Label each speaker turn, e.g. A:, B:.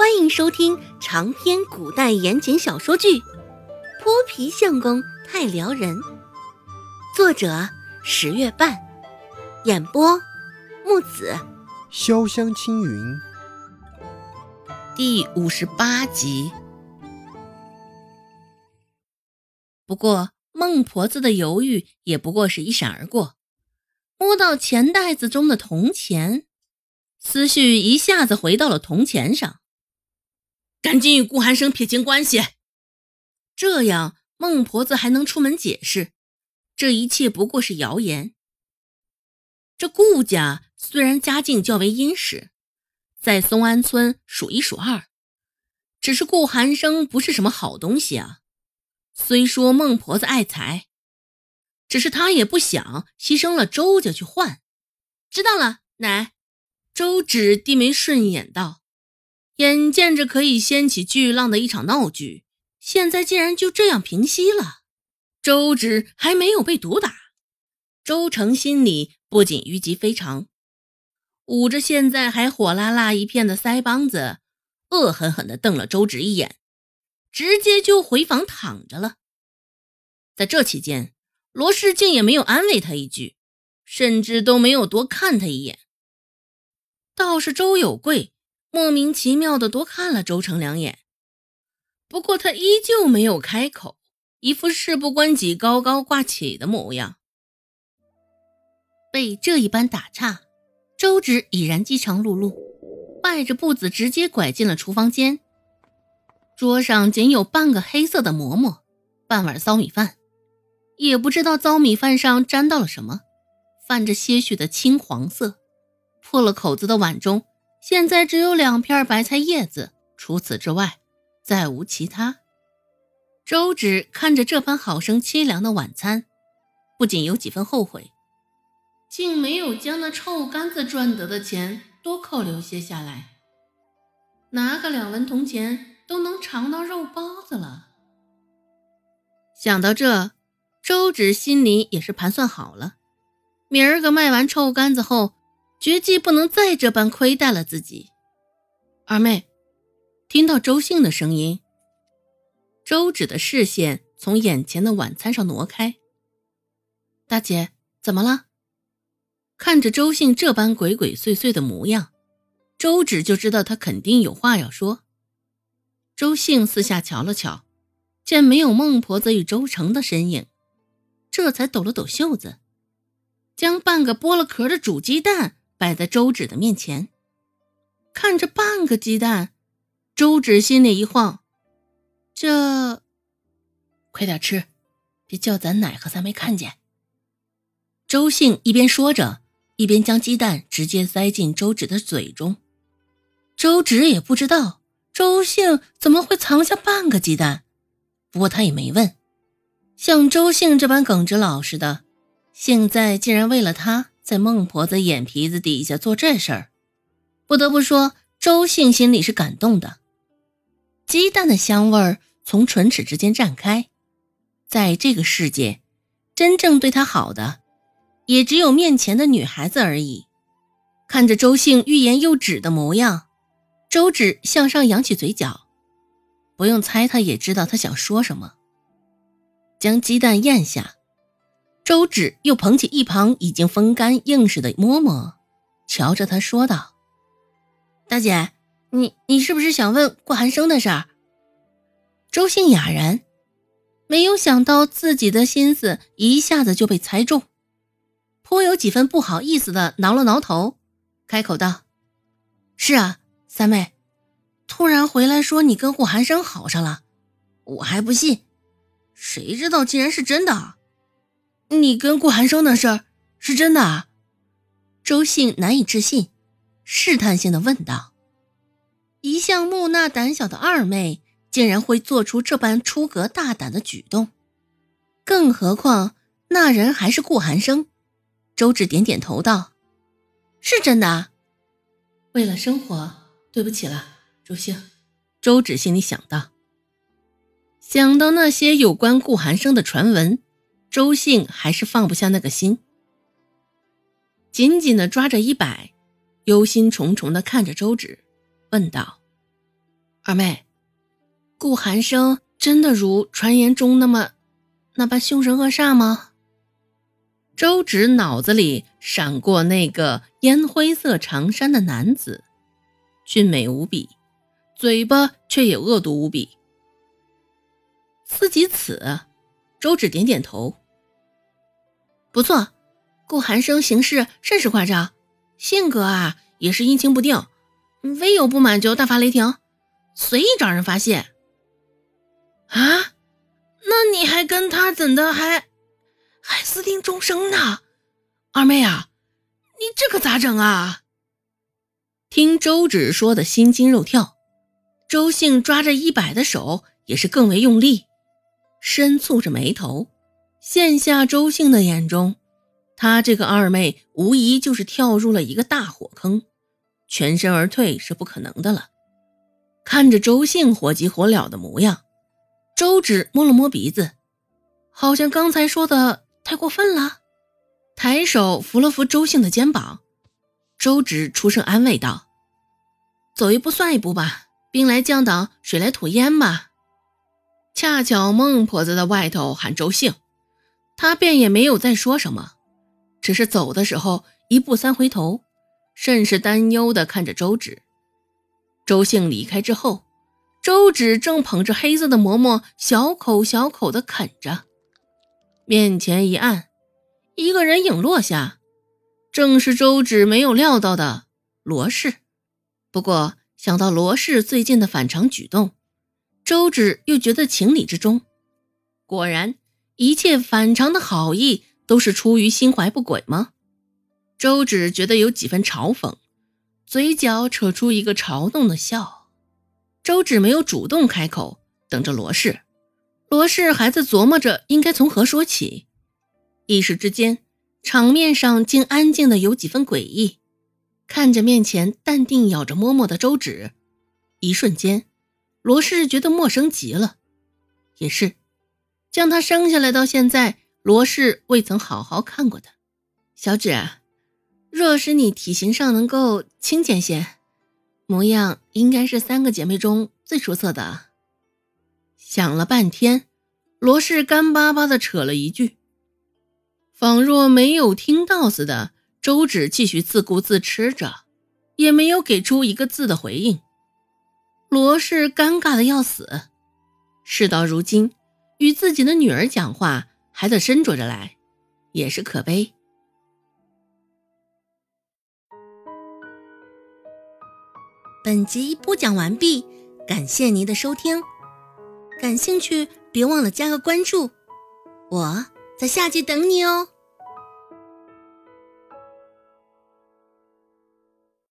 A: 欢迎收听长篇古代言情小说剧《泼皮相公太撩人》，作者十月半，演播木子
B: 潇湘青云，
C: 第五十八集。不过孟婆子的犹豫也不过是一闪而过，摸到钱袋子中的铜钱，思绪一下子回到了铜钱上。赶紧与顾寒生撇清关系，这样孟婆子还能出门解释，这一切不过是谣言。这顾家虽然家境较为殷实，在松安村数一数二，只是顾寒生不是什么好东西啊。虽说孟婆子爱财，只是她也不想牺牲了周家去换。知道了，奶。周芷低眉顺眼道。眼见着可以掀起巨浪的一场闹剧，现在竟然就这样平息了。周芷还没有被毒打，周成心里不仅郁积非常，捂着现在还火辣辣一片的腮帮子，恶狠狠地瞪了周芷一眼，直接就回房躺着了。在这期间，罗世静也没有安慰他一句，甚至都没有多看他一眼。倒是周有贵。莫名其妙的多看了周成两眼，不过他依旧没有开口，一副事不关己高高挂起的模样。被这一般打岔，周芷已然饥肠辘辘，迈着步子直接拐进了厨房间。桌上仅有半个黑色的馍馍，半碗糟米饭，也不知道糟米饭上沾到了什么，泛着些许的青黄色。破了口子的碗中。现在只有两片白菜叶子，除此之外再无其他。周芷看着这般好生凄凉的晚餐，不仅有几分后悔，竟没有将那臭干子赚得的钱多扣留些下来。拿个两文铜钱都能尝到肉包子了。想到这，周芷心里也是盘算好了，明儿个卖完臭干子后。绝技不能再这般亏待了自己。二妹听到周信的声音，周芷的视线从眼前的晚餐上挪开。大姐，怎么了？看着周信这般鬼鬼祟祟的模样，周芷就知道他肯定有话要说。周信四下瞧了瞧，见没有孟婆子与周成的身影，这才抖了抖袖子，将半个剥了壳的煮鸡蛋。摆在周芷的面前，看着半个鸡蛋，周芷心里一晃，这快点吃，别叫咱奶和咱妹看见。周信一边说着，一边将鸡蛋直接塞进周芷的嘴中。周芷也不知道周信怎么会藏下半个鸡蛋，不过他也没问。像周信这般耿直老实的，现在竟然为了他。在孟婆子眼皮子底下做这事儿，不得不说，周信心里是感动的。鸡蛋的香味儿从唇齿之间绽开，在这个世界，真正对他好的，也只有面前的女孩子而已。看着周信欲言又止的模样，周芷向上扬起嘴角，不用猜，他也知道他想说什么。将鸡蛋咽下。周芷又捧起一旁已经风干硬实的馍馍，瞧着他说道：“大姐，你你是不是想问顾寒生的事儿？”周信哑然，没有想到自己的心思一下子就被猜中，颇有几分不好意思的挠了挠头，开口道：“是啊，三妹，突然回来说你跟顾寒生好上了，我还不信，谁知道竟然是真的。”你跟顾寒生的事儿是真的啊？周信难以置信，试探性的问道：“一向木讷胆小的二妹，竟然会做出这般出格大胆的举动，更何况那人还是顾寒生。”周芷点点头道：“是真的啊。”为了生活，对不起了，周信。周芷心里想到，想到那些有关顾寒生的传闻。周信还是放不下那个心，紧紧的抓着衣摆，忧心忡忡的看着周芷，问道：“二妹，顾寒生真的如传言中那么那般凶神恶煞吗？周芷脑子里闪过那个烟灰色长衫的男子，俊美无比，嘴巴却也恶毒无比。思及此，周芷点点头。不错，顾寒生行事甚是夸张，性格啊也是阴晴不定，微有不满就大发雷霆，随意找人发泄。啊，那你还跟他怎的还还私定终生呢？二妹啊，你这可咋整啊？听周芷说的心惊肉跳，周兴抓着一百的手也是更为用力。深蹙着眉头，现下周姓的眼中，他这个二妹无疑就是跳入了一个大火坑，全身而退是不可能的了。看着周姓火急火燎的模样，周芷摸了摸鼻子，好像刚才说的太过分了，抬手扶了扶周姓的肩膀，周芷出声安慰道：“走一步算一步吧，兵来将挡，水来土掩吧。”恰巧孟婆子在外头喊周姓，他便也没有再说什么，只是走的时候一步三回头，甚是担忧的看着周芷。周兴离开之后，周芷正捧着黑色的馍馍，小口小口的啃着，面前一暗，一个人影落下，正是周芷没有料到的罗氏。不过想到罗氏最近的反常举动。周芷又觉得情理之中，果然一切反常的好意都是出于心怀不轨吗？周芷觉得有几分嘲讽，嘴角扯出一个嘲弄的笑。周芷没有主动开口，等着罗氏。罗氏还在琢磨着应该从何说起，一时之间，场面上竟安静的有几分诡异。看着面前淡定咬着馍馍的周芷，一瞬间。罗氏觉得陌生极了，也是，将他生下来到现在，罗氏未曾好好看过他。小芷，若是你体型上能够轻健些，模样应该是三个姐妹中最出色的。想了半天，罗氏干巴巴的扯了一句，仿若没有听到似的。周芷继续自顾自吃着，也没有给出一个字的回应。罗氏尴尬的要死，事到如今，与自己的女儿讲话还得斟酌着来，也是可悲。
A: 本集播讲完毕，感谢您的收听。感兴趣，别忘了加个关注，我在下集等你哦。